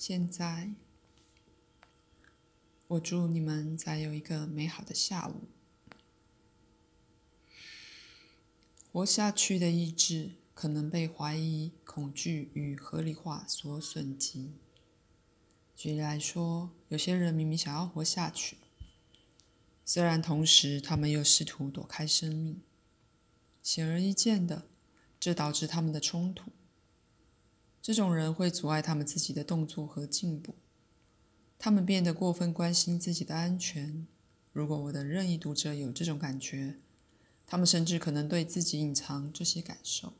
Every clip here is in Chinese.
现在，我祝你们再有一个美好的下午。活下去的意志可能被怀疑、恐惧与合理化所损及。举例来说，有些人明明想要活下去，虽然同时他们又试图躲开生命。显而易见的，这导致他们的冲突。这种人会阻碍他们自己的动作和进步。他们变得过分关心自己的安全。如果我的任意读者有这种感觉，他们甚至可能对自己隐藏这些感受。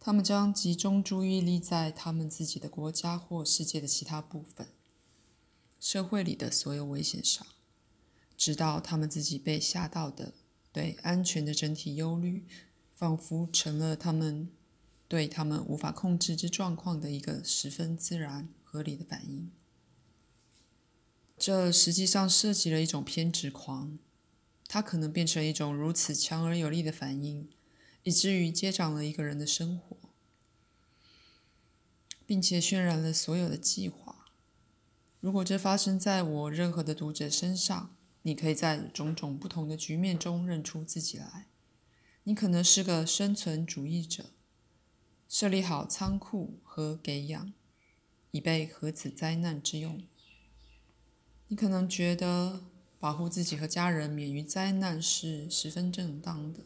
他们将集中注意力在他们自己的国家或世界的其他部分、社会里的所有危险上，直到他们自己被吓到的对安全的整体忧虑，仿佛成了他们对他们无法控制之状况的一个十分自然合理的反应。这实际上涉及了一种偏执狂。它可能变成一种如此强而有力的反应，以至于接掌了一个人的生活，并且渲染了所有的计划。如果这发生在我任何的读者身上，你可以在种种不同的局面中认出自己来。你可能是个生存主义者，设立好仓库和给养，以备核子灾难之用。你可能觉得，保护自己和家人免于灾难是十分正当的。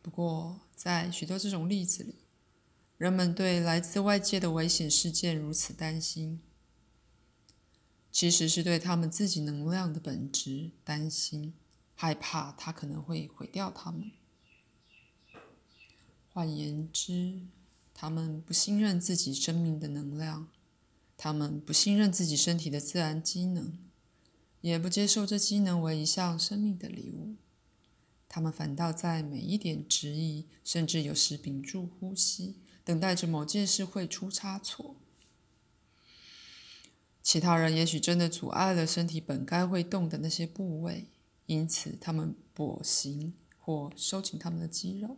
不过，在许多这种例子里，人们对来自外界的危险事件如此担心，其实是对他们自己能量的本质担心，害怕它可能会毁掉他们。换言之，他们不信任自己生命的能量，他们不信任自己身体的自然机能。也不接受这机能为一项生命的礼物，他们反倒在每一点质疑，甚至有时屏住呼吸，等待着某件事会出差错。其他人也许真的阻碍了身体本该会动的那些部位，因此他们跛行或收紧他们的肌肉，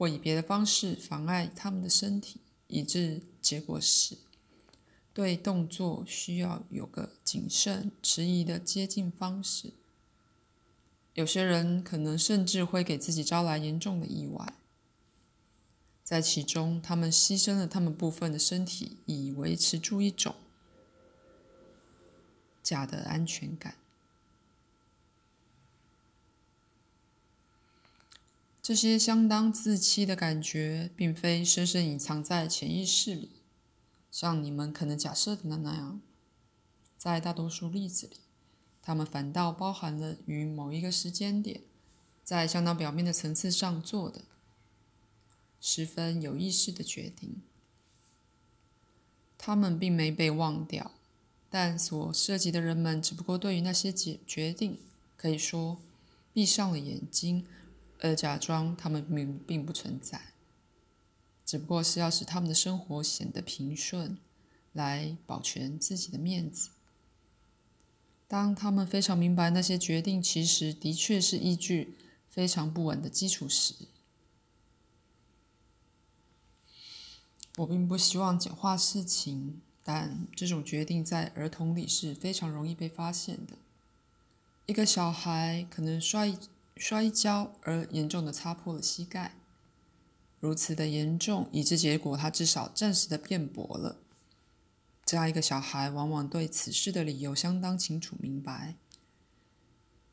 或以别的方式妨碍他们的身体，以致结果是。对动作需要有个谨慎、迟疑的接近方式。有些人可能甚至会给自己招来严重的意外，在其中，他们牺牲了他们部分的身体，以维持住一种假的安全感。这些相当自欺的感觉，并非深深隐藏在潜意识里。像你们可能假设的那样，在大多数例子里，他们反倒包含了于某一个时间点，在相当表面的层次上做的十分有意识的决定。他们并没被忘掉，但所涉及的人们只不过对于那些决决定，可以说闭上了眼睛，而假装他们并并不存在。只不过是要使他们的生活显得平顺，来保全自己的面子。当他们非常明白那些决定其实的确是依据非常不稳的基础时，我并不希望简化事情，但这种决定在儿童里是非常容易被发现的。一个小孩可能摔摔跤而严重的擦破了膝盖。如此的严重，以致结果他至少暂时的变薄了。这样一个小孩往往对此事的理由相当清楚明白。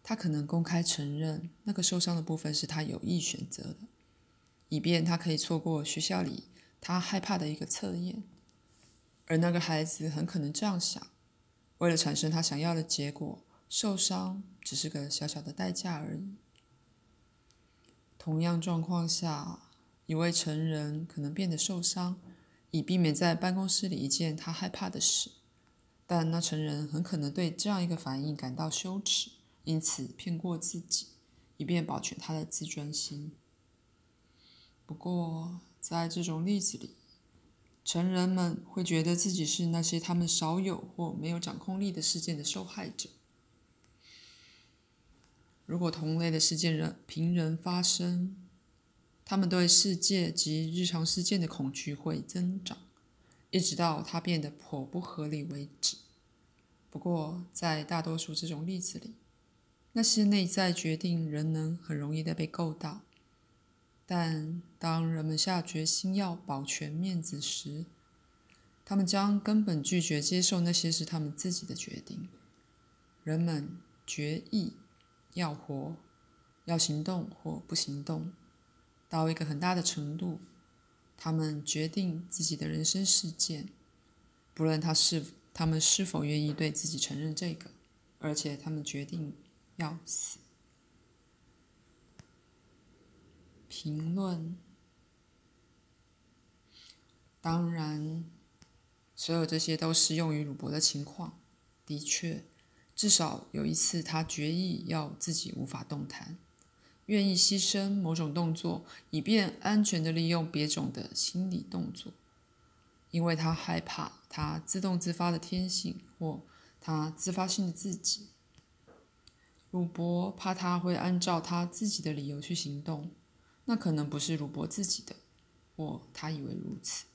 他可能公开承认那个受伤的部分是他有意选择的，以便他可以错过学校里他害怕的一个测验。而那个孩子很可能这样想：为了产生他想要的结果，受伤只是个小小的代价而已。同样状况下。一位成人可能变得受伤，以避免在办公室里一件他害怕的事，但那成人很可能对这样一个反应感到羞耻，因此骗过自己，以便保全他的自尊心。不过，在这种例子里，成人们会觉得自己是那些他们少有或没有掌控力的事件的受害者。如果同类的事件人平人发生，他们对世界及日常事件的恐惧会增长，一直到它变得颇不合理为止。不过，在大多数这种例子里，那些内在决定仍能很容易的被够到。但当人们下决心要保全面子时，他们将根本拒绝接受那些是他们自己的决定。人们决意要活、要行动或不行动，到一个很大的程度，他们决定自己的人生事件，不论他是他们是否愿意对自己承认这个，而且他们决定要死。评论。当然，所有这些都适用于鲁伯的情况。的确，至少有一次，他决意要自己无法动弹，愿意牺牲某种动作，以便安全地利用别种的心理动作，因为他害怕他自动自发的天性或他自发性的自己。鲁伯怕他会按照他自己的理由去行动。那可能不是鲁伯自己的，或他以为如此。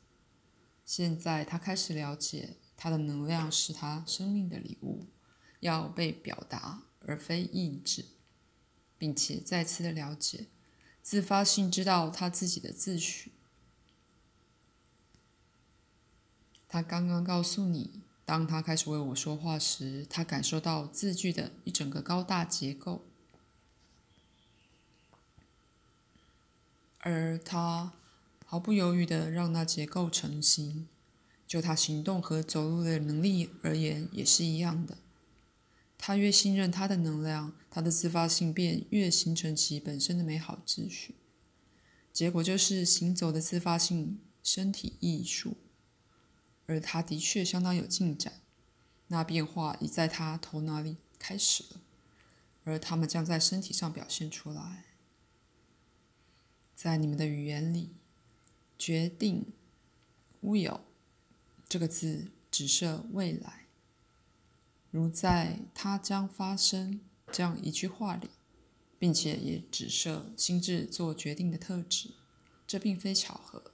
现在他开始了解，他的能量是他生命的礼物，要被表达而非抑制，并且再次的了解，自发性知道他自己的自诩。他刚刚告诉你，当他开始为我说话时，他感受到字句的一整个高大结构。而他毫不犹豫的让那结构成型，就他行动和走路的能力而言也是一样的。他越信任他的能量，他的自发性便越形成其本身的美好秩序。结果就是行走的自发性身体艺术，而他的确相当有进展。那变化已在他头脑里开始了，而他们将在身体上表现出来。在你们的语言里，“决定 ”（will） 这个字指涉未来，如在“它将发生”这样一句话里，并且也指涉心智做决定的特质。这并非巧合。